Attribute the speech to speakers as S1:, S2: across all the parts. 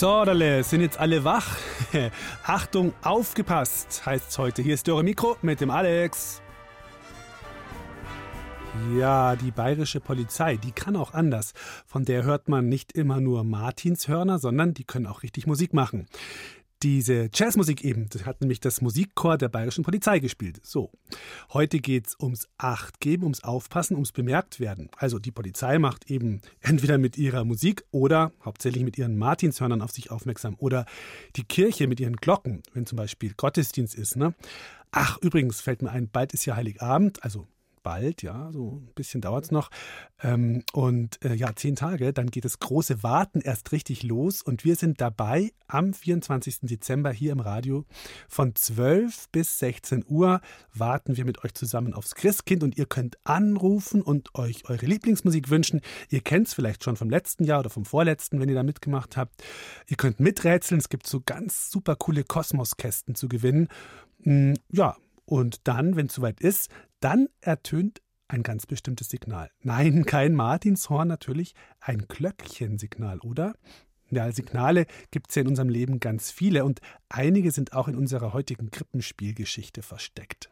S1: Sodale, sind jetzt alle wach? Achtung, aufgepasst, heißt's heute. Hier ist Dore Mikro mit dem Alex. Ja, die bayerische Polizei, die kann auch anders. Von der hört man nicht immer nur Martinshörner, sondern die können auch richtig Musik machen. Diese Jazzmusik eben, das hat nämlich das Musikchor der bayerischen Polizei gespielt. So, heute geht's ums Achtgeben, ums Aufpassen, ums Bemerktwerden. Also die Polizei macht eben entweder mit ihrer Musik oder hauptsächlich mit ihren Martinshörnern auf sich aufmerksam. Oder die Kirche mit ihren Glocken, wenn zum Beispiel Gottesdienst ist. Ne? Ach, übrigens fällt mir ein, bald ist ja Heiligabend, also bald, ja, so ein bisschen dauert es noch. Ähm, und äh, ja, zehn Tage, dann geht das große Warten erst richtig los. Und wir sind dabei am 24. Dezember hier im Radio. Von 12 bis 16 Uhr warten wir mit euch zusammen aufs Christkind und ihr könnt anrufen und euch eure Lieblingsmusik wünschen. Ihr kennt es vielleicht schon vom letzten Jahr oder vom vorletzten, wenn ihr da mitgemacht habt. Ihr könnt miträtseln. Es gibt so ganz super coole Kosmoskästen zu gewinnen. Mm, ja, und dann, wenn es soweit ist, dann ertönt ein ganz bestimmtes Signal. Nein, kein Martinshorn natürlich, ein Glöckchensignal, oder? Ja, Signale gibt es ja in unserem Leben ganz viele und einige sind auch in unserer heutigen Krippenspielgeschichte versteckt.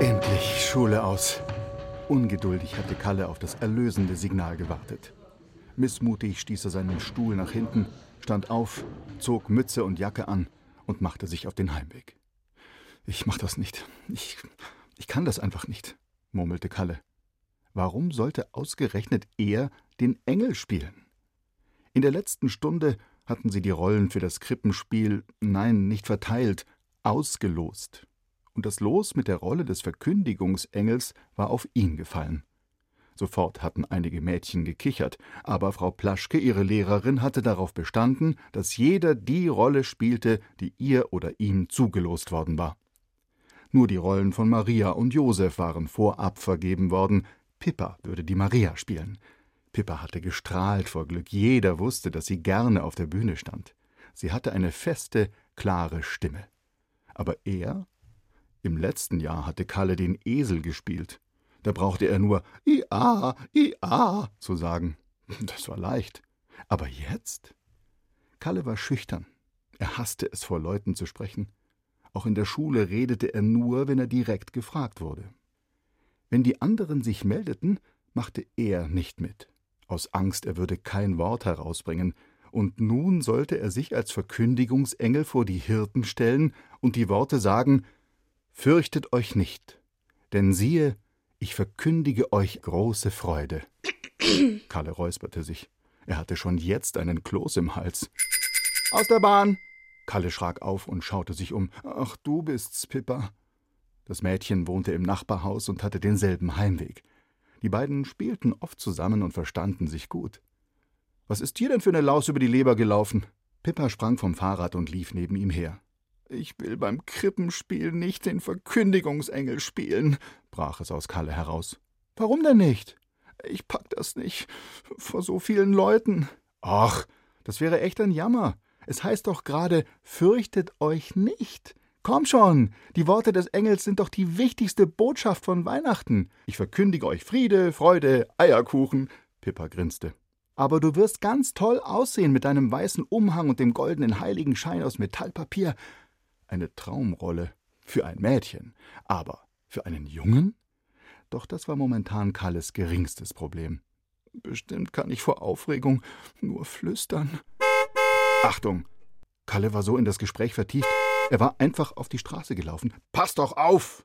S2: Endlich Schule aus. Ungeduldig hatte Kalle auf das erlösende Signal gewartet. Missmutig stieß er seinen Stuhl nach hinten, stand auf, zog Mütze und Jacke an und machte sich auf den Heimweg. Ich mach das nicht. Ich, ich kann das einfach nicht, murmelte Kalle. Warum sollte ausgerechnet er den Engel spielen? In der letzten Stunde hatten sie die Rollen für das Krippenspiel, nein, nicht verteilt, ausgelost und das Los mit der Rolle des Verkündigungsengels war auf ihn gefallen. Sofort hatten einige Mädchen gekichert, aber Frau Plaschke, ihre Lehrerin, hatte darauf bestanden, dass jeder die Rolle spielte, die ihr oder ihm zugelost worden war. Nur die Rollen von Maria und Josef waren vorab vergeben worden. Pippa würde die Maria spielen. Pippa hatte gestrahlt vor Glück. Jeder wusste, dass sie gerne auf der Bühne stand. Sie hatte eine feste, klare Stimme. Aber er im letzten Jahr hatte Kalle den Esel gespielt. Da brauchte er nur Ia, Ia zu sagen. Das war leicht. Aber jetzt? Kalle war schüchtern. Er hasste es, vor Leuten zu sprechen. Auch in der Schule redete er nur, wenn er direkt gefragt wurde. Wenn die anderen sich meldeten, machte er nicht mit. Aus Angst, er würde kein Wort herausbringen. Und nun sollte er sich als Verkündigungsengel vor die Hirten stellen und die Worte sagen: Fürchtet euch nicht, denn siehe, ich verkündige euch große Freude. Kalle räusperte sich. Er hatte schon jetzt einen Kloß im Hals. Aus der Bahn! Kalle schrak auf und schaute sich um. Ach, du bist's, Pippa. Das Mädchen wohnte im Nachbarhaus und hatte denselben Heimweg. Die beiden spielten oft zusammen und verstanden sich gut. Was ist dir denn für eine Laus über die Leber gelaufen? Pippa sprang vom Fahrrad und lief neben ihm her. Ich will beim Krippenspiel nicht den Verkündigungsengel spielen, brach es aus Kalle heraus. Warum denn nicht? Ich pack das nicht. Vor so vielen Leuten. Ach, das wäre echt ein Jammer. Es heißt doch gerade, fürchtet euch nicht. Komm schon, die Worte des Engels sind doch die wichtigste Botschaft von Weihnachten. Ich verkündige euch Friede, Freude, Eierkuchen. Pippa grinste. Aber du wirst ganz toll aussehen mit deinem weißen Umhang und dem goldenen Heiligenschein aus Metallpapier eine Traumrolle für ein Mädchen, aber für einen Jungen? Doch das war momentan Kalles geringstes Problem. Bestimmt kann ich vor Aufregung nur flüstern. Achtung! Kalle war so in das Gespräch vertieft, er war einfach auf die Straße gelaufen. Pass doch auf!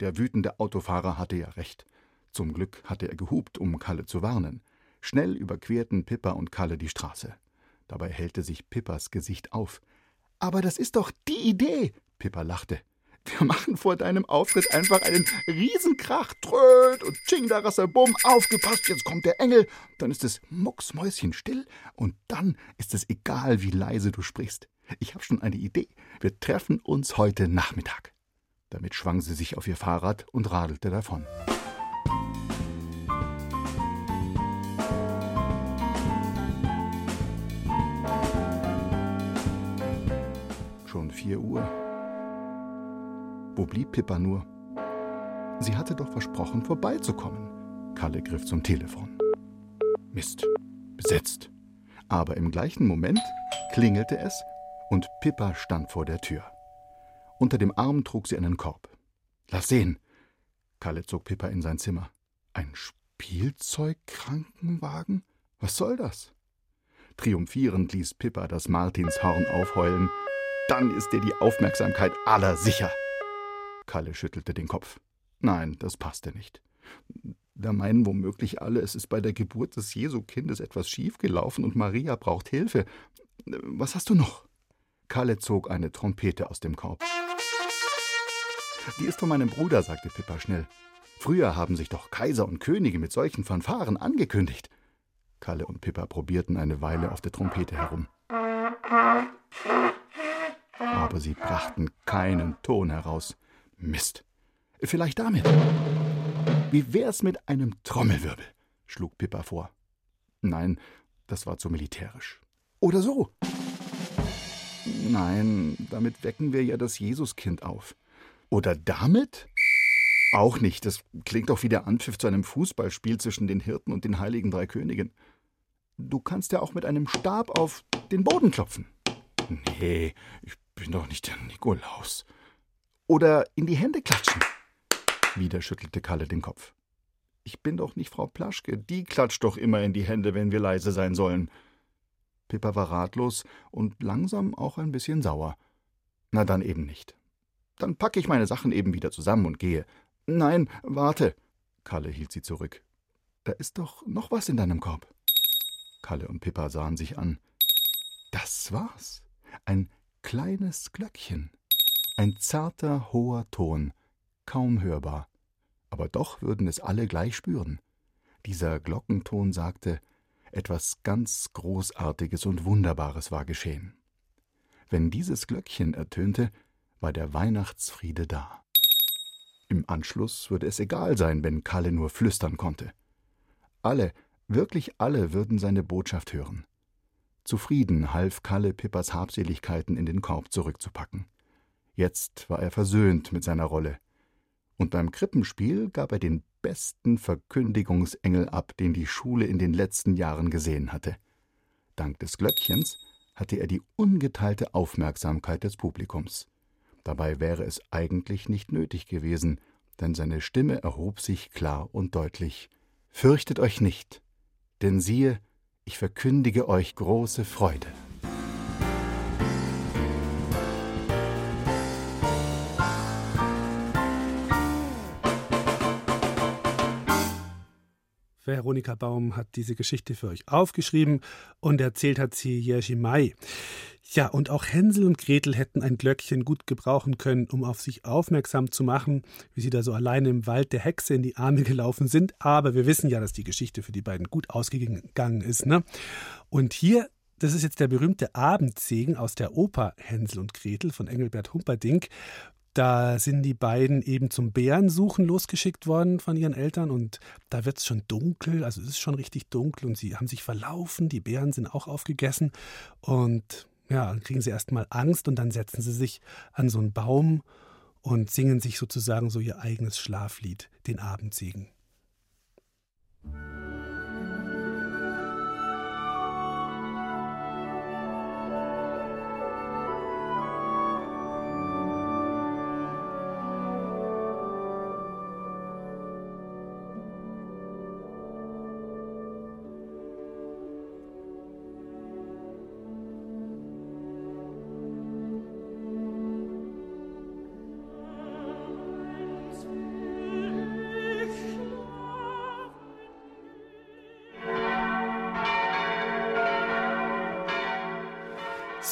S2: Der wütende Autofahrer hatte ja recht. Zum Glück hatte er gehupt, um Kalle zu warnen. Schnell überquerten Pippa und Kalle die Straße. Dabei hellte sich Pippas Gesicht auf. Aber das ist doch die Idee, Pippa lachte. Wir machen vor deinem Auftritt einfach einen Riesenkrach. Tröd und Tsching, da Bumm, aufgepasst, jetzt kommt der Engel. Dann ist es mucksmäuschenstill und dann ist es egal, wie leise du sprichst. Ich habe schon eine Idee. Wir treffen uns heute Nachmittag. Damit schwang sie sich auf ihr Fahrrad und radelte davon. Vier Uhr. Wo blieb Pippa nur? Sie hatte doch versprochen, vorbeizukommen. Kalle griff zum Telefon. Mist, besetzt. Aber im gleichen Moment klingelte es und Pippa stand vor der Tür. Unter dem Arm trug sie einen Korb. Lass sehen. Kalle zog Pippa in sein Zimmer. Ein Spielzeugkrankenwagen? Was soll das? Triumphierend ließ Pippa das Martinshorn aufheulen. Dann ist dir die Aufmerksamkeit aller sicher. Kalle schüttelte den Kopf. Nein, das passte nicht. Da meinen womöglich alle, es ist bei der Geburt des Jesu-Kindes etwas schiefgelaufen und Maria braucht Hilfe. Was hast du noch? Kalle zog eine Trompete aus dem Korb. Die ist von meinem Bruder, sagte Pippa schnell. Früher haben sich doch Kaiser und Könige mit solchen Fanfaren angekündigt. Kalle und Pippa probierten eine Weile auf der Trompete herum. Aber sie brachten keinen Ton heraus. Mist. Vielleicht damit. Wie wär's mit einem Trommelwirbel? schlug Pippa vor. Nein, das war zu militärisch. Oder so. Nein, damit wecken wir ja das Jesuskind auf. Oder damit? Auch nicht. Das klingt doch wie der Anpfiff zu einem Fußballspiel zwischen den Hirten und den heiligen drei Königen. Du kannst ja auch mit einem Stab auf den Boden klopfen. Nee, ich bin doch nicht der Nikolaus. Oder in die Hände klatschen. Wieder schüttelte Kalle den Kopf. Ich bin doch nicht Frau Plaschke, die klatscht doch immer in die Hände, wenn wir leise sein sollen. Pippa war ratlos und langsam auch ein bisschen sauer. Na dann eben nicht. Dann packe ich meine Sachen eben wieder zusammen und gehe. Nein, warte. Kalle hielt sie zurück. Da ist doch noch was in deinem Korb. Kalle und Pippa sahen sich an. Das war's. Ein kleines Glöckchen. Ein zarter, hoher Ton, kaum hörbar, aber doch würden es alle gleich spüren. Dieser Glockenton sagte, etwas ganz Großartiges und Wunderbares war geschehen. Wenn dieses Glöckchen ertönte, war der Weihnachtsfriede da. Im Anschluss würde es egal sein, wenn Kalle nur flüstern konnte. Alle, wirklich alle würden seine Botschaft hören. Zufrieden half Kalle Pippas Habseligkeiten in den Korb zurückzupacken. Jetzt war er versöhnt mit seiner Rolle – und beim Krippenspiel gab er den besten Verkündigungsengel ab, den die Schule in den letzten Jahren gesehen hatte. Dank des Glöckchens hatte er die ungeteilte Aufmerksamkeit des Publikums. Dabei wäre es eigentlich nicht nötig gewesen, denn seine Stimme erhob sich klar und deutlich Fürchtet euch nicht, denn siehe, ich verkündige euch große Freude.
S1: Veronika Baum hat diese Geschichte für euch aufgeschrieben und erzählt hat sie Jerzy Mai. Ja, und auch Hänsel und Gretel hätten ein Glöckchen gut gebrauchen können, um auf sich aufmerksam zu machen, wie sie da so alleine im Wald der Hexe in die Arme gelaufen sind. Aber wir wissen ja, dass die Geschichte für die beiden gut ausgegangen ist. Ne? Und hier, das ist jetzt der berühmte Abendsegen aus der Oper Hänsel und Gretel von Engelbert Humperdinck. Da sind die beiden eben zum Bärensuchen losgeschickt worden von ihren Eltern und da wird es schon dunkel, also es ist schon richtig dunkel und sie haben sich verlaufen, die Bären sind auch aufgegessen und ja, dann kriegen sie erstmal Angst und dann setzen sie sich an so einen Baum und singen sich sozusagen so ihr eigenes Schlaflied, den Abendsegen.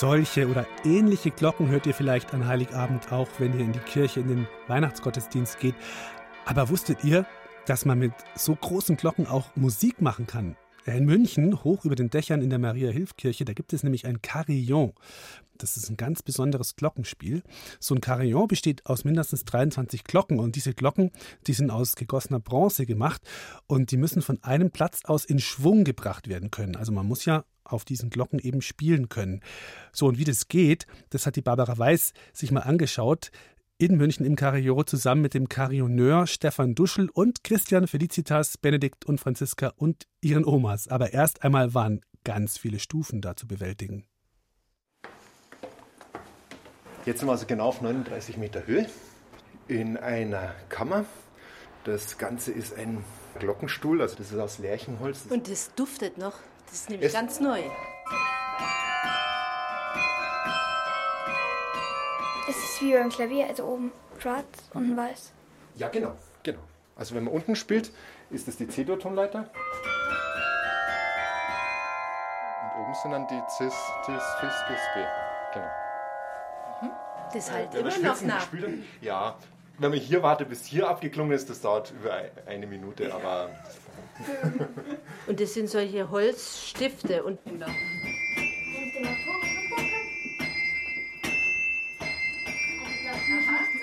S1: Solche oder ähnliche Glocken hört ihr vielleicht an Heiligabend auch, wenn ihr in die Kirche, in den Weihnachtsgottesdienst geht. Aber wusstet ihr, dass man mit so großen Glocken auch Musik machen kann. In München, hoch über den Dächern in der Maria-Hilf-Kirche, da gibt es nämlich ein Carillon. Das ist ein ganz besonderes Glockenspiel. So ein Carillon besteht aus mindestens 23 Glocken und diese Glocken, die sind aus gegossener Bronze gemacht und die müssen von einem Platz aus in Schwung gebracht werden können. Also man muss ja auf diesen Glocken eben spielen können. So, und wie das geht, das hat die Barbara Weiß sich mal angeschaut in München im Carillon zusammen mit dem Carillonneur Stefan Duschel und Christian Felicitas, Benedikt und Franziska und ihren Omas. Aber erst einmal waren ganz viele Stufen da zu bewältigen.
S3: Jetzt sind wir also genau auf 39 Meter Höhe in einer Kammer. Das Ganze ist ein Glockenstuhl, also das ist aus Lärchenholz.
S4: Und das duftet noch. Das ist nämlich
S3: Es-
S4: ganz neu.
S5: Es ist wie beim Klavier, also oben schwarz, unten weiß.
S3: Ja, genau, genau. Also wenn man unten spielt, ist das die C-Dur-Tonleiter. Und oben sind dann die Cis, Cis, Fis, Bis, B. Genau.
S4: Das halt
S3: man
S4: immer noch nach.
S3: Ja, wenn man hier wartet, bis hier abgeklungen ist, das dauert über ein- eine Minute, aber
S4: Und das sind solche Holzstifte. Und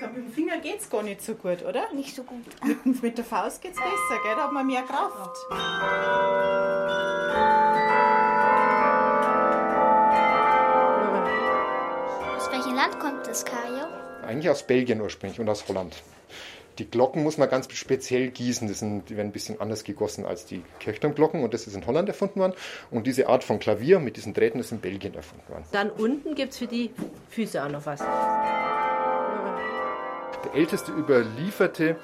S6: Mit dem Finger geht's gar nicht so gut, oder?
S5: Nicht so gut.
S6: Mit, mit der Faust geht's besser, gell? Da hat man mehr Kraft.
S5: Aus welchem Land kommt das Kario?
S3: Eigentlich aus Belgien ursprünglich und aus Holland. Die Glocken muss man ganz speziell gießen. Das sind, die werden ein bisschen anders gegossen als die Kirchturmglocken und das ist in Holland erfunden worden. Und diese Art von Klavier mit diesen Drähten ist in Belgien erfunden worden.
S4: dann unten gibt es für die Füße auch noch was.
S3: Der älteste überlieferte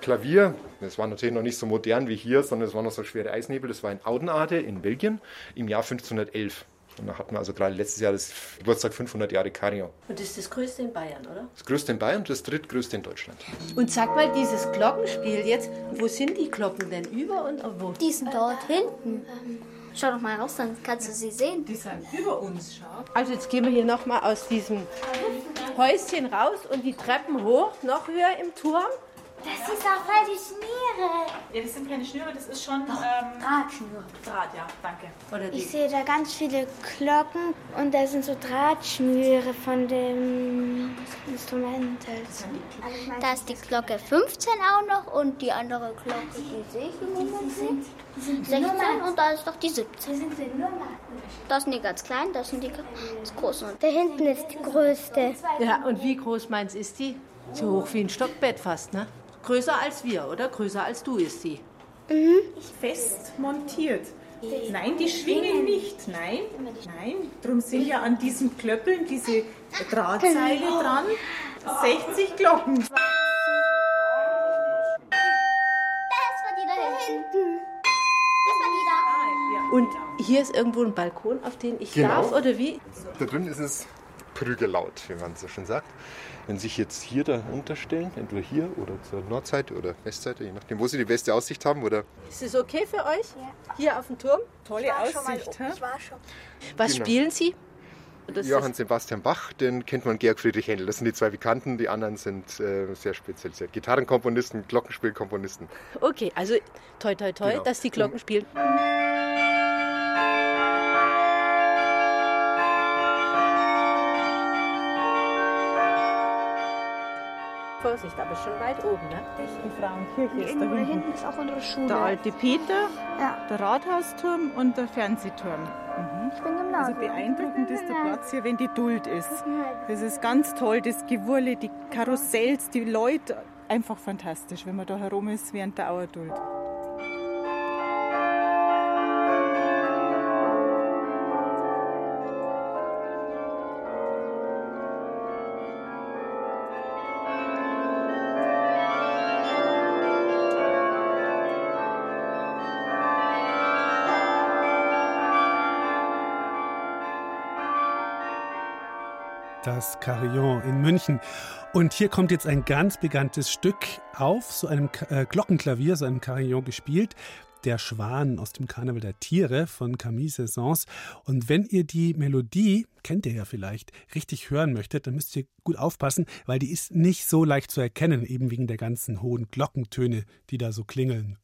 S3: Klavier, das war natürlich noch nicht so modern wie hier, sondern es waren noch so schwere Eisnebel, das war in Audenarde in Belgien im Jahr 1511. Und da hatten wir also gerade letztes Jahr das Geburtstag 500 Jahre Carillon.
S4: Und das ist das größte in Bayern, oder?
S3: Das größte in Bayern und das drittgrößte in Deutschland.
S4: Und sag mal, dieses Glockenspiel jetzt, wo sind die Glocken denn über und wo?
S5: Die sind dort hinten. Schau doch mal raus, dann kannst du sie sehen.
S6: Die sind über uns, schau.
S4: Also jetzt gehen wir hier nochmal aus diesem Häuschen raus und die Treppen hoch, noch höher im Turm.
S5: Das ist auch weil die Schmiere.
S6: Ja, das sind keine Schnüre, das ist schon ähm,
S5: Drahtschnüre.
S6: Draht, ja, danke.
S4: Oder die
S7: Ich sehe da ganz viele Glocken und da sind so Drahtschnüre von dem Instrument. Halt.
S5: Da ist die Glocke 15 auch noch und die andere Glocke, die sehe ich im Moment nicht. 16 und da ist doch die 17. Das sind die ganz kleinen, das sind die ganz großen.
S7: Da hinten ist die größte.
S4: Ja, und wie groß meins ist die? So hoch wie ein Stockbett fast, ne? Größer als wir, oder? Größer als du ist sie.
S6: Fest montiert. Nein, die schwingen nicht. Nein, nein. Drum sind ja an diesen Klöppeln diese Drahtseile dran. 60 Glocken.
S5: Das war die da hinten. Das war die da.
S4: Und hier ist irgendwo ein Balkon, auf den ich
S3: Genau.
S4: darf, oder wie?
S3: Da drin ist es prügellaut, wie man so schön sagt. Wenn Sie sich jetzt hier da unterstellen, entweder hier oder zur Nordseite oder Westseite, je nachdem, wo Sie die beste Aussicht haben, oder
S4: Ist es okay für euch? Hier auf dem Turm?
S6: Tolle Aussicht. hä?
S4: Was
S3: Genau.
S4: spielen Sie? Das
S3: Johann Sebastian Bach, den kennt man Georg Friedrich Händel. Das sind die zwei Bekannten, die anderen sind äh, sehr spezialisiert. Gitarrenkomponisten, Glockenspielkomponisten.
S4: ist, okay, also toi toi toi,
S3: Genau.
S4: dass die Glocken spielen. Vorsicht, aber schon weit oben, ne?
S6: Die Frauenkirche ist da hinten.
S7: hinten ist auch unsere Schule.
S6: Der alte Peter,
S7: Ja.
S6: der Rathausturm und der Fernsehturm.
S7: Ich bin
S6: Also
S7: Gymnasium.
S6: beeindruckend ist der Platz hier, wenn die Duld ist. Das ist ganz toll, das Gewurle, die Karussells, die Leute. Einfach fantastisch, wenn man da herum ist während der Auerduld.
S1: Das Carillon in München. Und hier kommt jetzt ein ganz bekanntes Stück auf, so einem äh, Glockenklavier, so einem Carillon gespielt. Der Schwan aus dem Karneval der Tiere von Camille Saint-Saëns. Und wenn ihr die Melodie, kennt ihr ja vielleicht, richtig hören möchtet, dann müsst ihr gut aufpassen, weil die ist nicht so leicht zu erkennen, eben wegen der ganzen hohen Glockentöne, die da so klingeln.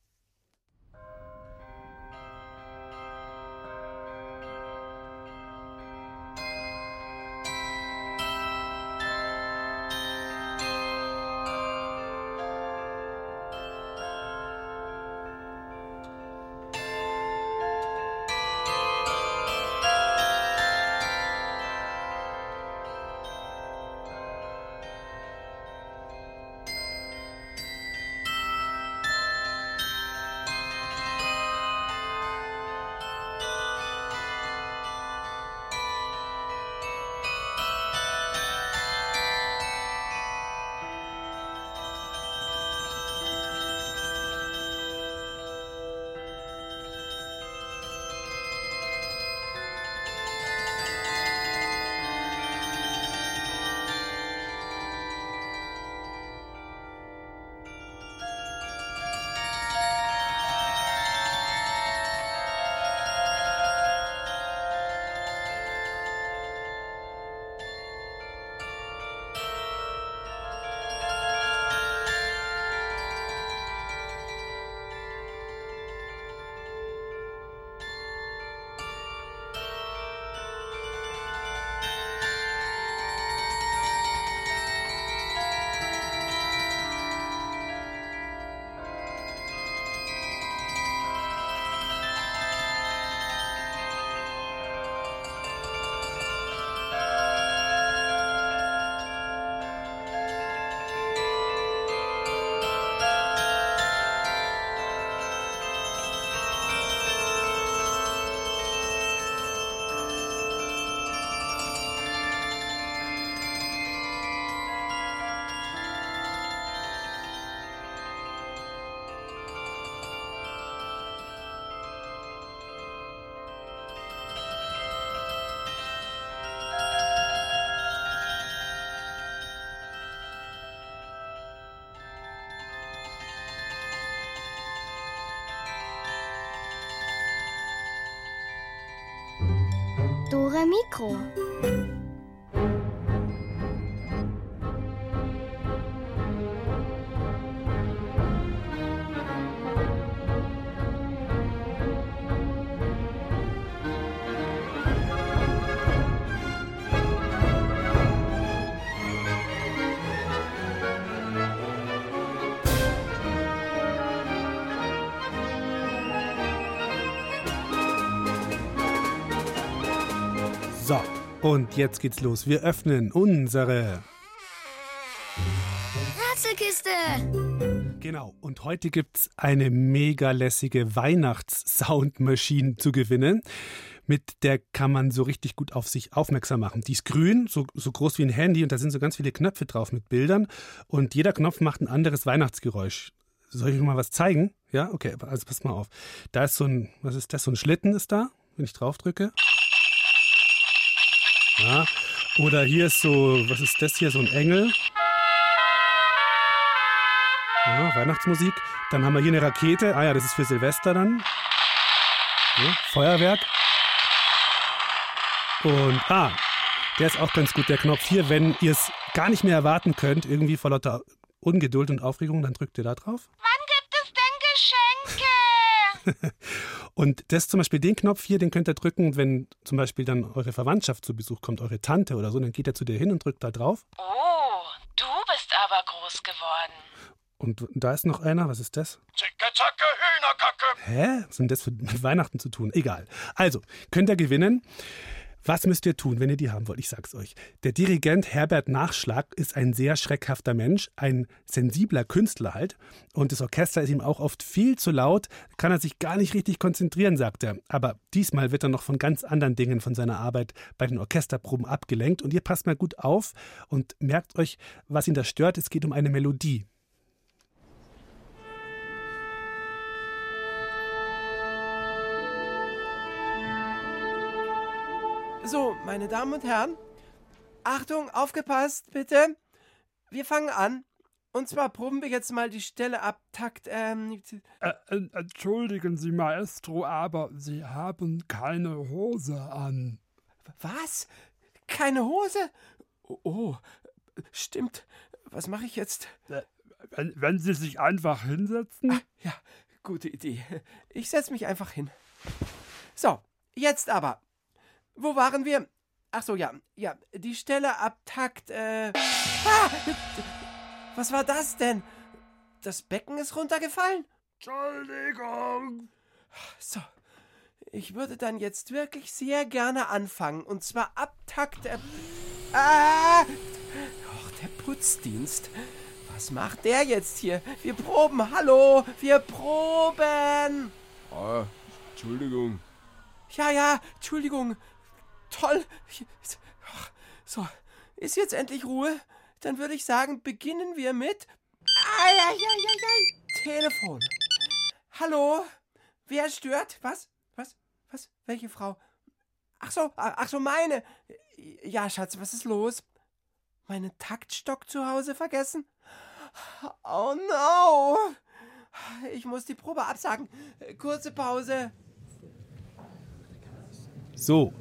S8: Dore Mikro.
S1: Und jetzt geht's los. Wir öffnen unsere.
S8: Ratzelkiste.
S1: Genau, und heute gibt's eine mega lässige Weihnachts-Soundmaschine zu gewinnen. Mit der kann man so richtig gut auf sich aufmerksam machen. Die ist grün, so, so groß wie ein Handy, und da sind so ganz viele Knöpfe drauf mit Bildern. Und jeder Knopf macht ein anderes Weihnachtsgeräusch. Soll ich euch mal was zeigen? Ja, okay, also pass mal auf. Da ist so ein, was ist das? So ein Schlitten ist da, wenn ich drauf drücke. Ja. Oder hier ist so, was ist das hier? So ein Engel. Ja, Weihnachtsmusik. Dann haben wir hier eine Rakete. Ah ja, das ist für Silvester dann. Ja, Feuerwerk. Und ah, der ist auch ganz gut, der Knopf hier. Wenn ihr es gar nicht mehr erwarten könnt, irgendwie vor lauter Ungeduld und Aufregung, dann drückt ihr da drauf.
S9: Wann gibt es denn Geschenke?
S1: Und das zum Beispiel, den Knopf hier, den könnt ihr drücken, wenn zum Beispiel dann eure Verwandtschaft zu Besuch kommt, eure Tante oder so, dann geht er zu dir hin und drückt da drauf.
S9: Oh, du bist aber groß geworden.
S1: Und da ist noch einer, was ist das?
S10: Zicke, zacke, Hühnerkacke.
S1: Hä? Was sind das mit Weihnachten zu tun? Egal. Also, könnt ihr gewinnen. Was müsst ihr tun, wenn ihr die haben wollt? Ich sag's euch. Der Dirigent Herbert Nachschlag ist ein sehr schreckhafter Mensch, ein sensibler Künstler halt. Und das Orchester ist ihm auch oft viel zu laut, kann er sich gar nicht richtig konzentrieren, sagt er. Aber diesmal wird er noch von ganz anderen Dingen von seiner Arbeit bei den Orchesterproben abgelenkt. Und ihr passt mal gut auf und merkt euch, was ihn da stört. Es geht um eine Melodie.
S11: So, meine Damen und Herren, Achtung, aufgepasst, bitte. Wir fangen an. Und zwar proben wir jetzt mal die Stelle ab Takt. Ähm,
S12: äh, äh, entschuldigen Sie, Maestro, aber Sie haben keine Hose an.
S11: Was? Keine Hose? Oh, oh stimmt. Was mache ich jetzt?
S12: Äh, wenn, wenn, Sie sich einfach hinsetzen?
S11: Ah, ja, gute Idee. Ich setze mich einfach hin. So, jetzt aber. Wo waren wir? Ach so, ja, ja, die Stelle ab Takt, äh. Ah! Was war das denn? Das Becken ist runtergefallen?
S12: Entschuldigung.
S11: So. Ich würde dann jetzt wirklich sehr gerne anfangen. Und zwar ab Takt. Äh, ah! Och, der Putzdienst. Was macht der jetzt hier? Wir proben. Hallo, wir proben.
S13: Ah, Entschuldigung.
S11: Ja, ja, Entschuldigung. Toll. So, ist jetzt endlich Ruhe? Dann würde ich sagen, beginnen wir mit. Telefon. Hallo? Wer stört? Was? Was? Was? Welche Frau? Ach so, ach so, meine. Ja, Schatz, was ist los? Meinen Taktstock zu Hause vergessen? Oh no! Ich muss die Probe absagen. Kurze Pause.
S1: So,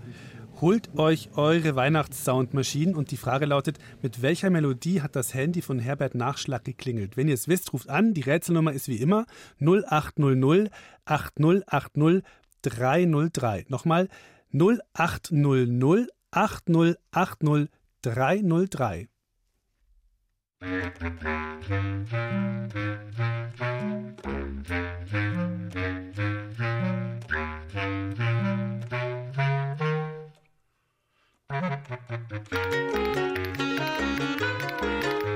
S1: holt euch eure Weihnachtssoundmaschinen und die Frage lautet, mit welcher Melodie hat das Handy von Herbert Nachschlag geklingelt? Wenn ihr es wisst, ruft an. Die Rätselnummer ist wie immer 0800 8080 303. Nochmal 0800 8080 303. Thank you.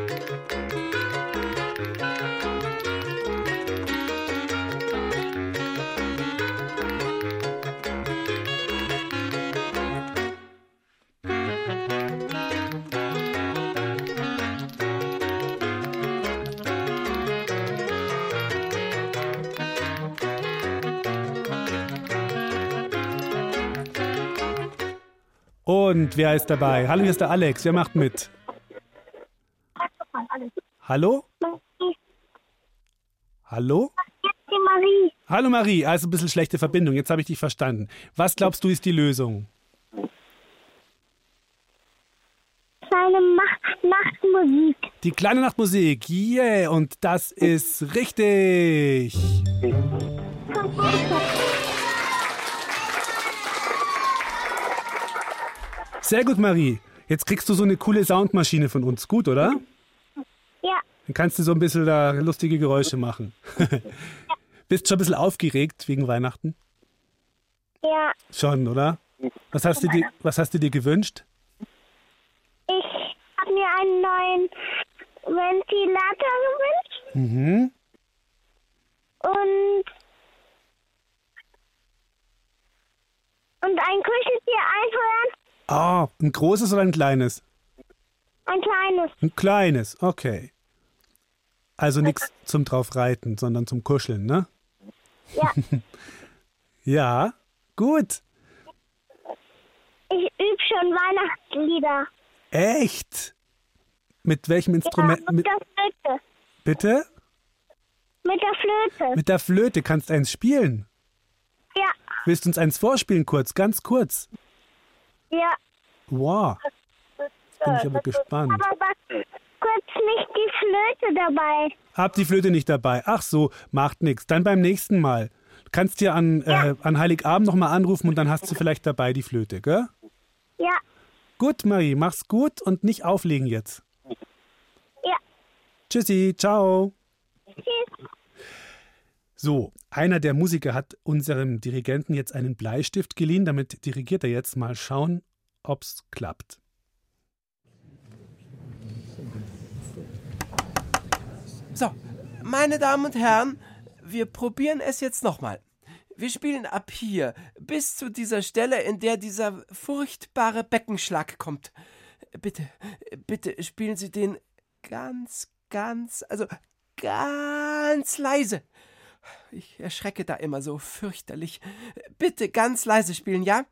S1: Und wer ist dabei? Hallo, hier ist der Alex. Wer macht mit? Hallo? Hallo?
S14: Marie.
S1: Hallo Marie, also ein bisschen schlechte Verbindung. Jetzt habe ich dich verstanden. Was glaubst du ist die Lösung?
S14: Kleine Macht Nachtmusik.
S1: Die kleine Nachtmusik, yeah, und das ist richtig. Sehr gut, Marie. Jetzt kriegst du so eine coole Soundmaschine von uns. Gut, oder?
S14: Ja.
S1: Dann kannst du so ein bisschen da lustige Geräusche machen. Bist schon ein bisschen aufgeregt wegen Weihnachten?
S14: Ja.
S1: Schon, oder? Was hast du dir, was hast du dir gewünscht?
S14: Ich habe mir einen neuen Ventilator gewünscht.
S1: Mhm.
S14: Und und ein Kuscheltier einhören.
S1: Ah, ein großes oder ein kleines?
S14: Ein kleines.
S1: Ein kleines, okay. Also nichts zum drauf reiten, sondern zum Kuscheln, ne?
S14: Ja.
S1: ja, gut.
S14: Ich übe schon Weihnachtslieder.
S1: Echt? Mit welchem Instrument?
S14: Ja, mit der Flöte.
S1: Bitte?
S14: Mit der Flöte.
S1: Mit der Flöte kannst du eins spielen?
S14: Ja.
S1: Willst du uns eins vorspielen, kurz, ganz kurz?
S14: Ja.
S1: Wow. Jetzt bin ich aber gespannt.
S14: Aber war kurz nicht die Flöte dabei.
S1: Hab die Flöte nicht dabei. Ach so, macht nichts. Dann beim nächsten Mal. Du kannst dir an, ja. äh, an Heiligabend nochmal anrufen und dann hast du vielleicht dabei die Flöte, gell?
S14: Ja.
S1: Gut, Marie, mach's gut und nicht auflegen jetzt.
S14: Ja.
S1: Tschüssi, ciao.
S14: Tschüss.
S1: So, einer der Musiker hat unserem Dirigenten jetzt einen Bleistift geliehen, damit dirigiert er jetzt mal schauen, ob's klappt.
S11: So, meine Damen und Herren, wir probieren es jetzt nochmal. Wir spielen ab hier bis zu dieser Stelle, in der dieser furchtbare Beckenschlag kommt. Bitte, bitte spielen Sie den ganz, ganz, also ganz leise. Ich erschrecke da immer so fürchterlich. Bitte ganz leise spielen, ja?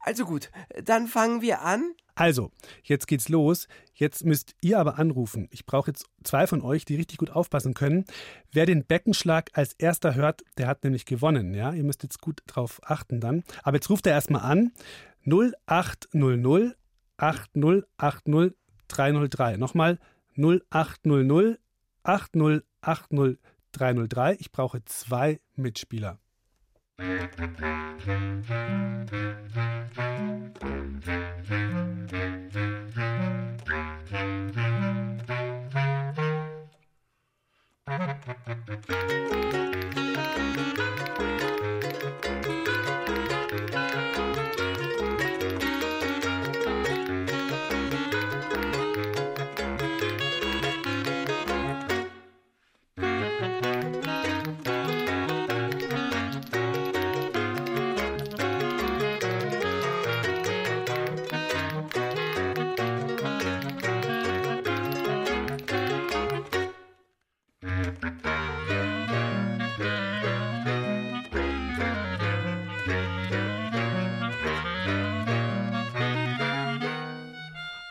S11: Also gut, dann fangen wir an.
S1: Also, jetzt geht's los. Jetzt müsst ihr aber anrufen. Ich brauche jetzt zwei von euch, die richtig gut aufpassen können. Wer den Beckenschlag als erster hört, der hat nämlich gewonnen. Ja, ihr müsst jetzt gut drauf achten dann. Aber jetzt ruft er erstmal an. 0800 8080 303. Nochmal 0800 8080 303. Ich brauche zwei Mitspieler.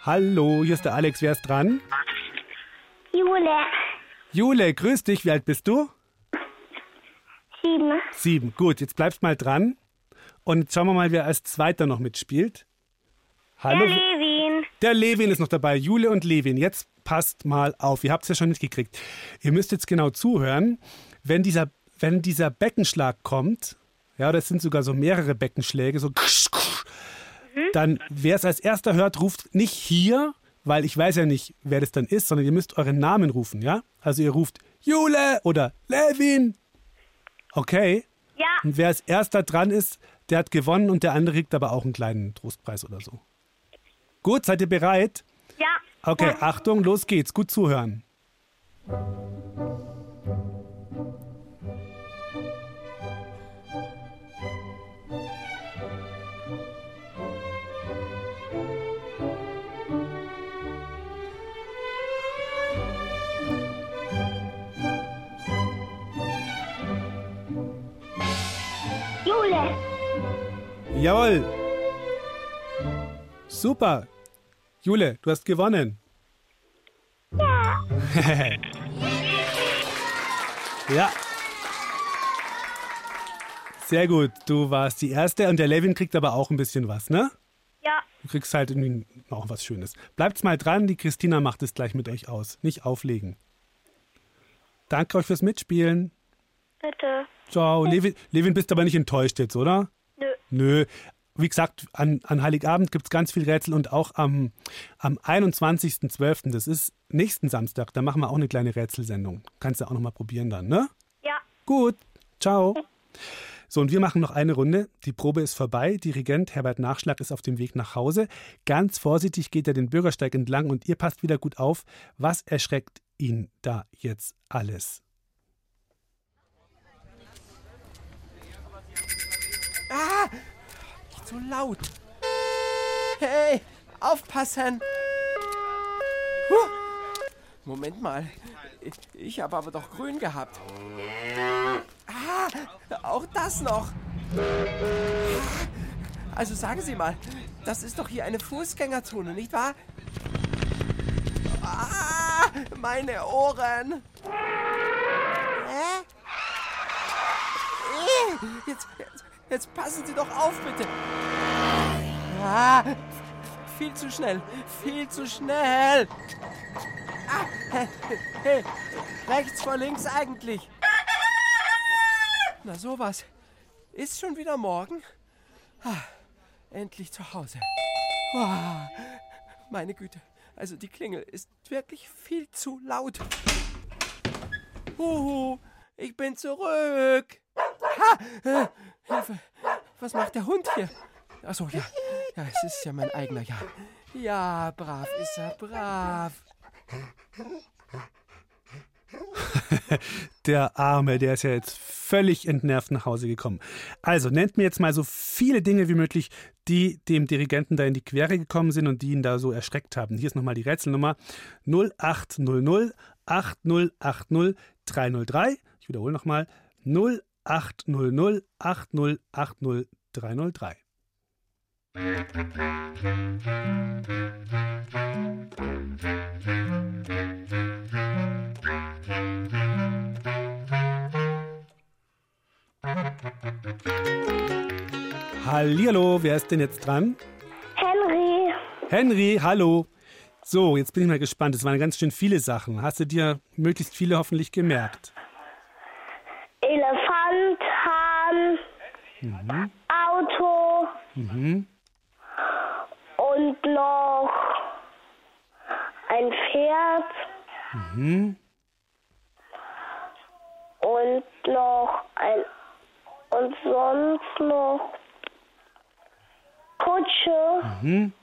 S1: Hallo, hier ist der Alex. Wer ist dran?
S14: Jule,
S1: Jule, grüß dich. Wie alt bist du?
S14: sieben.
S1: Sieben. Gut, jetzt bleibst mal dran. Und jetzt schauen wir mal, wer als Zweiter noch mitspielt. Hallo.
S14: Der Levin.
S1: Der Levin ist noch dabei. Jule und Levin. Jetzt passt mal auf. Ihr habt es ja schon mitgekriegt. Ihr müsst jetzt genau zuhören. Wenn dieser, wenn dieser Beckenschlag kommt, ja, das sind sogar so mehrere Beckenschläge, so dann wer es als erster hört, ruft nicht hier, weil ich weiß ja nicht, wer das dann ist, sondern ihr müsst euren Namen rufen, ja? Also ihr ruft Jule oder Levin. Okay?
S14: Ja.
S1: Und wer als erster dran ist, der hat gewonnen und der andere kriegt aber auch einen kleinen Trostpreis oder so. Gut, seid ihr bereit?
S14: Ja.
S1: Okay, Achtung, los geht's. Gut zuhören.
S14: Jule,
S1: Jawohl. Super. Jule, du hast gewonnen.
S14: Ja.
S1: ja. Sehr gut. Du warst die Erste und der Levin kriegt aber auch ein bisschen was, ne?
S14: Ja.
S1: Du kriegst halt irgendwie auch was Schönes. Bleibt's mal dran, die Christina macht es gleich mit euch aus. Nicht auflegen. Danke euch fürs Mitspielen.
S14: Bitte.
S1: Ciao. Levin, Levin bist aber nicht enttäuscht jetzt, oder?
S14: Nö.
S1: Nö. Wie gesagt, an, an Heiligabend gibt es ganz viel Rätsel und auch am, am 21.12., das ist nächsten Samstag, da machen wir auch eine kleine Rätselsendung. Kannst du auch nochmal probieren dann, ne?
S14: Ja.
S1: Gut. Ciao. So, und wir machen noch eine Runde. Die Probe ist vorbei. Dirigent Herbert Nachschlag ist auf dem Weg nach Hause. Ganz vorsichtig geht er den Bürgersteig entlang und ihr passt wieder gut auf. Was erschreckt ihn da jetzt alles?
S11: Ah! Nicht so laut. Hey, aufpassen! Huh. Moment mal. Ich, ich habe aber doch grün gehabt. Ah, auch das noch. Also sagen Sie mal, das ist doch hier eine Fußgängerzone, nicht wahr? Ah, meine Ohren. Hä? Eh, Jetzt, jetzt, jetzt passen Sie doch auf, bitte. Ah, viel zu schnell, viel zu schnell. Ah, hey, hey, rechts vor links eigentlich. Na sowas. Ist schon wieder morgen? Ah, endlich zu Hause. Ah, meine Güte. Also die Klingel ist wirklich viel zu laut. Huhu, ich bin zurück. Ha, äh, Hilfe. Was macht der Hund hier? Achso, ja. Ja, es ist ja mein eigener, ja. Ja, brav ist er, brav.
S1: der Arme, der ist ja jetzt völlig entnervt nach Hause gekommen. Also nennt mir jetzt mal so viele Dinge wie möglich, die dem Dirigenten da in die Quere gekommen sind und die ihn da so erschreckt haben. Hier ist nochmal die Rätselnummer 0800 8080 303. Ich wiederhole nochmal 0800 8080 303. Hallihallo, wer ist denn jetzt dran?
S14: Henry.
S1: Henry, hallo. So, jetzt bin ich mal gespannt. Es waren ganz schön viele Sachen. Hast du dir möglichst viele hoffentlich gemerkt? Mhm.
S14: Auto
S1: Mhm.
S14: und noch ein Pferd
S1: Mhm.
S14: und noch ein und sonst noch Kutsche
S1: Mhm.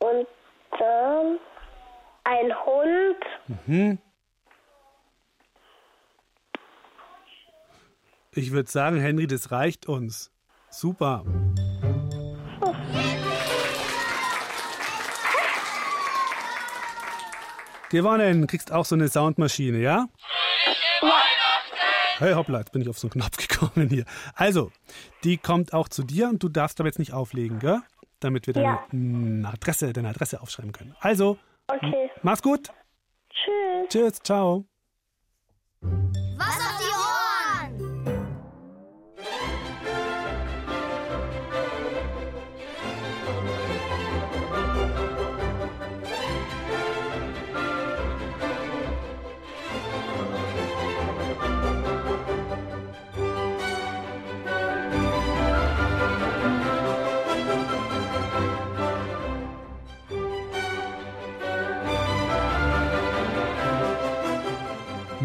S14: und dann ein Hund
S1: Mhm. Ich würde sagen, Henry, das reicht uns. Super. Gewonnen. Kriegst auch so eine Soundmaschine, ja? Hey, hoppla, jetzt bin ich auf so einen Knopf gekommen hier. Also, die kommt auch zu dir und du darfst aber jetzt nicht auflegen, gell? Damit wir deine
S14: Ja.
S1: mm, Adresse, deine Adresse aufschreiben können. Also,
S14: Okay.
S1: mach's gut.
S14: Tschüss.
S1: Tschüss, ciao.
S8: Was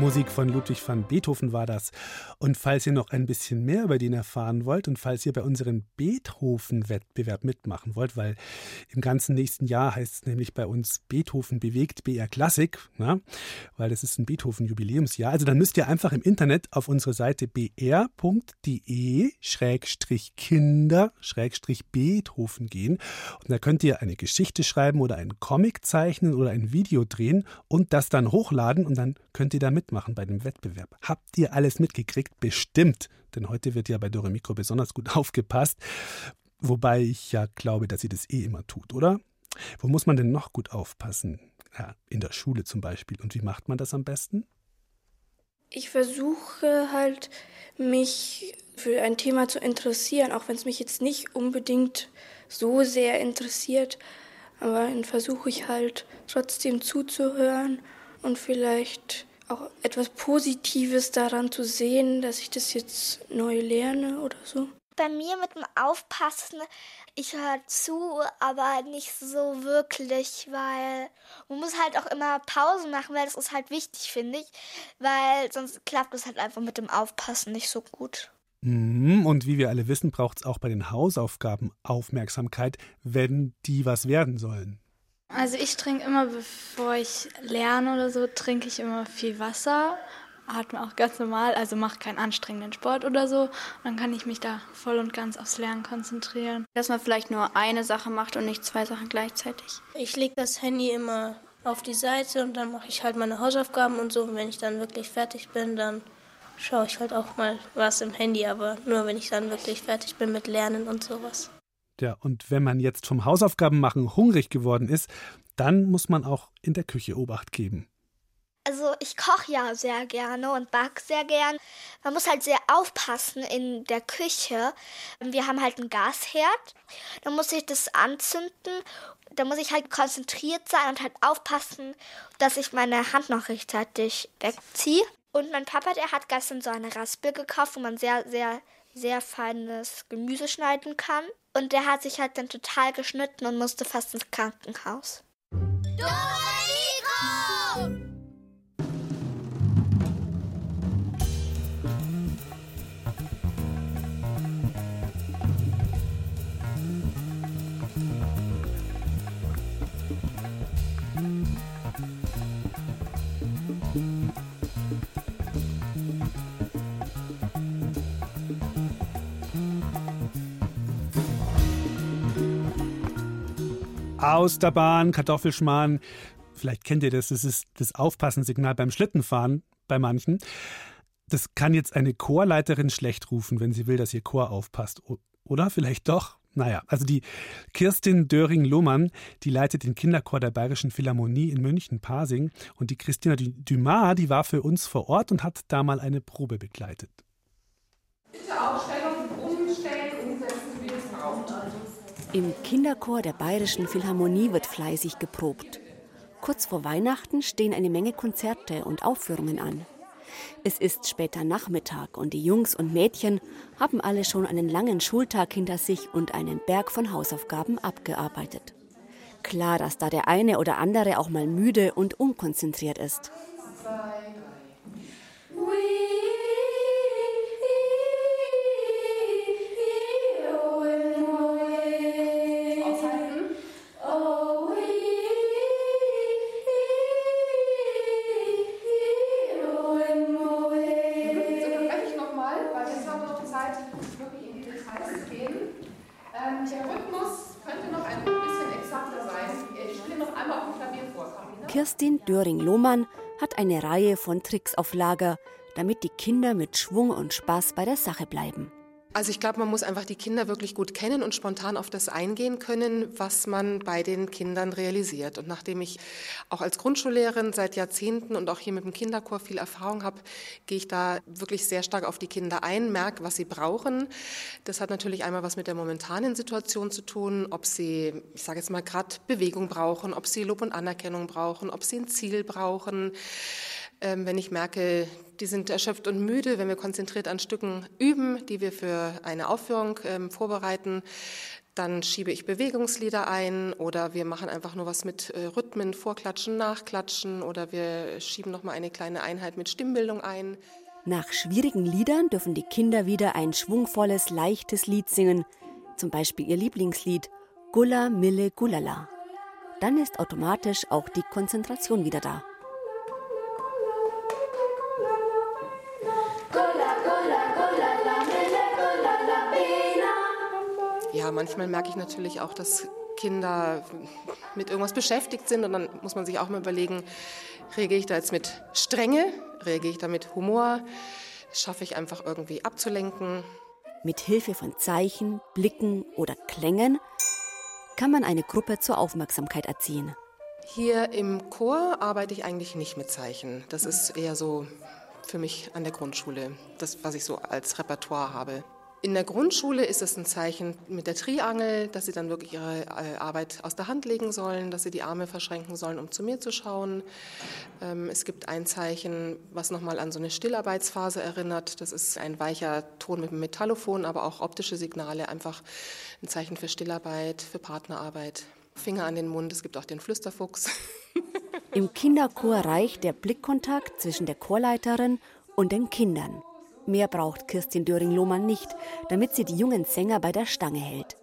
S1: Musik von Ludwig van Beethoven war das. Und falls ihr noch ein bisschen mehr über den erfahren wollt und falls ihr bei unserem Beethoven-Wettbewerb mitmachen wollt, weil im ganzen nächsten Jahr heißt es nämlich bei uns Beethoven bewegt BR Klassik, na? weil das ist ein Beethoven-Jubiläumsjahr. Also dann müsst ihr einfach im Internet auf unsere Seite br.de-kinder-beethoven gehen und da könnt ihr eine Geschichte schreiben oder einen Comic zeichnen oder ein Video drehen und das dann hochladen und dann könnt ihr da mitmachen bei dem Wettbewerb. Habt ihr alles mitgekriegt? Bestimmt. Denn heute wird ja bei Dore Mikro besonders gut aufgepasst. Wobei ich ja glaube, dass sie das eh immer tut, oder? Wo muss man denn noch gut aufpassen? Ja, in der Schule zum Beispiel. Und wie macht man das am besten?
S15: Ich versuche halt, mich für ein Thema zu interessieren, auch wenn es mich jetzt nicht unbedingt so sehr interessiert. Aber dann versuche ich halt trotzdem zuzuhören und vielleicht auch etwas Positives daran zu sehen, dass ich das jetzt neu lerne oder so.
S7: Bei mir mit dem Aufpassen, ich höre zu, aber nicht so wirklich, weil man muss halt auch immer Pausen machen, weil das ist halt wichtig, finde ich, weil sonst klappt es halt einfach mit dem Aufpassen nicht so gut.
S1: Mhm, Und wie wir alle wissen, braucht es auch bei den Hausaufgaben Aufmerksamkeit, wenn die was werden sollen.
S16: Also ich trinke immer, bevor ich lerne oder so, trinke ich immer viel Wasser. Atme auch ganz normal, also mache keinen anstrengenden Sport oder so. Und dann kann ich mich da voll und ganz aufs Lernen konzentrieren.
S17: Dass man vielleicht nur eine Sache macht und nicht zwei Sachen gleichzeitig.
S18: Ich lege das Handy immer auf die Seite und dann mache ich halt meine Hausaufgaben und so. Und wenn ich dann wirklich fertig bin, dann schaue ich halt auch mal was im Handy, aber nur wenn ich dann wirklich fertig bin mit Lernen und sowas.
S1: Ja, und wenn man jetzt vom Hausaufgaben machen hungrig geworden ist, dann muss man auch in der Küche Obacht geben.
S7: Also ich koche ja sehr gerne und backe sehr gern. Man muss halt sehr aufpassen in der Küche. Wir haben halt einen Gasherd. Da muss ich das anzünden. Da muss ich halt konzentriert sein und halt aufpassen, dass ich meine Hand noch rechtzeitig wegziehe. Und mein Papa, der hat gestern so eine Raspel gekauft, wo man sehr, sehr, sehr feines Gemüse schneiden kann. Und der hat sich halt dann total geschnitten und musste fast ins Krankenhaus.
S1: Aus der Bahn, Kartoffelschmarrn. Vielleicht kennt ihr das, das ist das Aufpassensignal beim Schlittenfahren bei manchen. Das kann jetzt eine Chorleiterin schlecht rufen, wenn sie will, dass ihr Chor aufpasst. Oder vielleicht doch? Naja, also die Kirstin Döring-Lohmann, die leitet den Kinderchor der Bayerischen Philharmonie in München-Pasing. Und die Christina Dumas, die war für uns vor Ort und hat da mal eine Probe begleitet.
S19: Bitte Aufstellung umstellen, umsetzen, wie es braucht.
S20: Im Kinderchor der Bayerischen Philharmonie wird fleißig geprobt. Kurz vor Weihnachten stehen eine Menge Konzerte und Aufführungen an. Es ist später Nachmittag und die Jungs und Mädchen haben alle schon einen langen Schultag hinter sich und einen Berg von Hausaufgaben abgearbeitet. Klar, dass da der eine oder andere auch mal müde und unkonzentriert ist. Kirstin Döring-Lohmann hat eine Reihe von Tricks auf Lager, damit die Kinder mit Schwung und Spaß bei der Sache bleiben.
S21: Also ich glaube, man muss einfach die Kinder wirklich gut kennen und spontan auf das eingehen können, was man bei den Kindern realisiert. Und nachdem ich auch als Grundschullehrerin seit Jahrzehnten und auch hier mit dem Kinderchor viel Erfahrung habe, gehe ich da wirklich sehr stark auf die Kinder ein, merke, was sie brauchen. Das hat natürlich einmal was mit der momentanen Situation zu tun, ob sie, ich sage jetzt mal, gerade Bewegung brauchen, ob sie Lob und Anerkennung brauchen, ob sie ein Ziel brauchen. Ähm, wenn ich merke, die sind erschöpft und müde, wenn wir konzentriert an Stücken üben, die wir für eine Aufführung ähm, vorbereiten, dann schiebe ich Bewegungslieder ein oder wir machen einfach nur was mit äh, Rhythmen, Vorklatschen, Nachklatschen oder wir schieben noch mal eine kleine Einheit mit Stimmbildung ein.
S20: Nach schwierigen Liedern dürfen die Kinder wieder ein schwungvolles, leichtes Lied singen, zum Beispiel ihr Lieblingslied Gulla Mille Gullala. Dann ist automatisch auch die Konzentration wieder da.
S21: Ja, manchmal merke ich natürlich auch, dass Kinder mit irgendwas beschäftigt sind und dann muss man sich auch mal überlegen, reagiere ich da jetzt mit Strenge, reagiere ich da mit Humor, schaffe ich einfach irgendwie abzulenken.
S20: Mit Hilfe von Zeichen, Blicken oder Klängen kann man eine Gruppe zur Aufmerksamkeit erziehen.
S21: Hier im Chor arbeite ich eigentlich nicht mit Zeichen. Das ist eher so für mich an der Grundschule, das, was ich so als Repertoire habe. In der Grundschule ist es ein Zeichen mit der Triangel, dass sie dann wirklich ihre äh, Arbeit aus der Hand legen sollen, dass sie die Arme verschränken sollen, um zu mir zu schauen. Ähm, es gibt ein Zeichen, was nochmal an so eine Stillarbeitsphase erinnert. Das ist ein weicher Ton mit dem Metallophon, aber auch optische Signale, einfach ein Zeichen für Stillarbeit, für Partnerarbeit. Finger an den Mund, es gibt auch den Flüsterfuchs.
S20: Im Kinderchor reicht der Blickkontakt zwischen der Chorleiterin und den Kindern. Mehr braucht Kirstin Döring-Lohmann nicht, damit sie die jungen Sänger bei der Stange hält.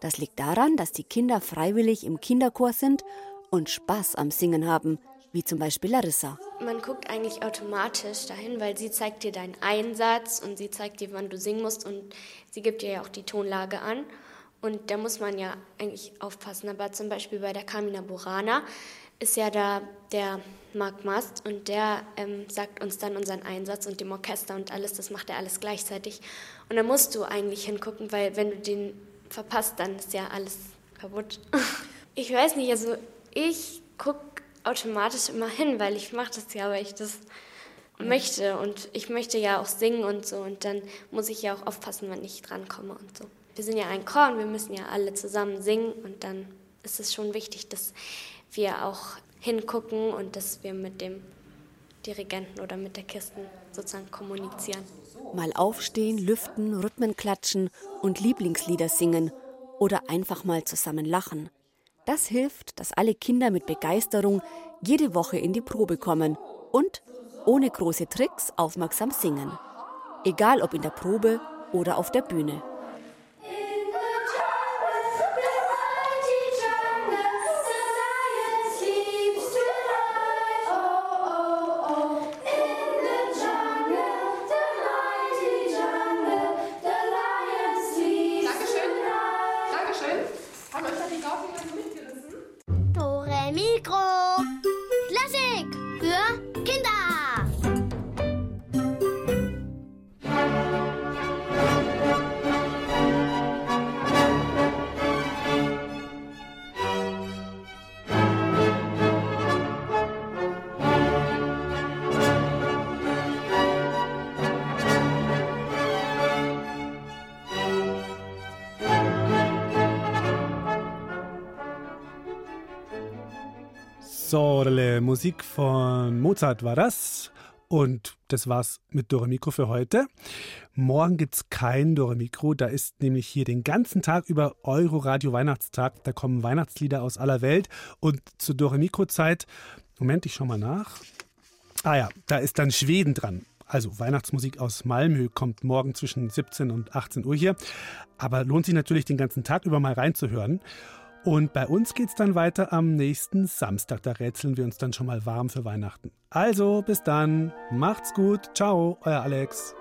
S20: Das liegt daran, dass die Kinder freiwillig im Kinderchor sind und Spaß am Singen haben, wie zum Beispiel Larissa.
S22: Man guckt eigentlich automatisch dahin, weil sie zeigt dir deinen Einsatz und sie zeigt dir, wann du singen musst und sie gibt dir ja auch die Tonlage an. Und da muss man ja eigentlich aufpassen. Aber zum Beispiel bei der Carmina Burana ist ja da der Marc Mast und der ähm, sagt uns dann unseren Einsatz und dem Orchester und alles, das macht er alles gleichzeitig. Und da musst du eigentlich hingucken, weil wenn du den verpasst, dann ist ja alles kaputt. Ich weiß nicht, also ich gucke automatisch immer hin, weil ich mache das ja, weil ich das möchte und ich möchte ja auch singen und so und dann muss ich ja auch aufpassen, wenn ich drankomme und so. Wir sind ja ein Chor und wir müssen ja alle zusammen singen und dann ist es schon wichtig, dass wir auch hingucken und dass wir mit dem Dirigenten oder mit der Kirsten sozusagen kommunizieren.
S20: Mal aufstehen, lüften, Rhythmen klatschen und Lieblingslieder singen oder einfach mal zusammen lachen. Das hilft, dass alle Kinder mit Begeisterung jede Woche in die Probe kommen und ohne große Tricks aufmerksam singen. Egal ob in der Probe oder auf der Bühne.
S1: Sorle, Musik von Mozart war das. Und das war's mit Dore Mikro für heute. Morgen gibt's kein Dore Mikro. Da ist nämlich hier den ganzen Tag über Euroradio Weihnachtstag. Da kommen Weihnachtslieder aus aller Welt. Und zur Dore Mikro Zeit, Moment, ich schau mal nach. Ah ja, da ist dann Schweden dran. Also Weihnachtsmusik aus Malmö kommt morgen zwischen 17 und 18 Uhr hier. Aber lohnt sich natürlich den ganzen Tag über mal reinzuhören. Und bei uns geht's dann weiter am nächsten Samstag. Da rätseln wir uns dann schon mal warm für Weihnachten. Also, bis dann. Macht's gut. Ciao, euer Alex.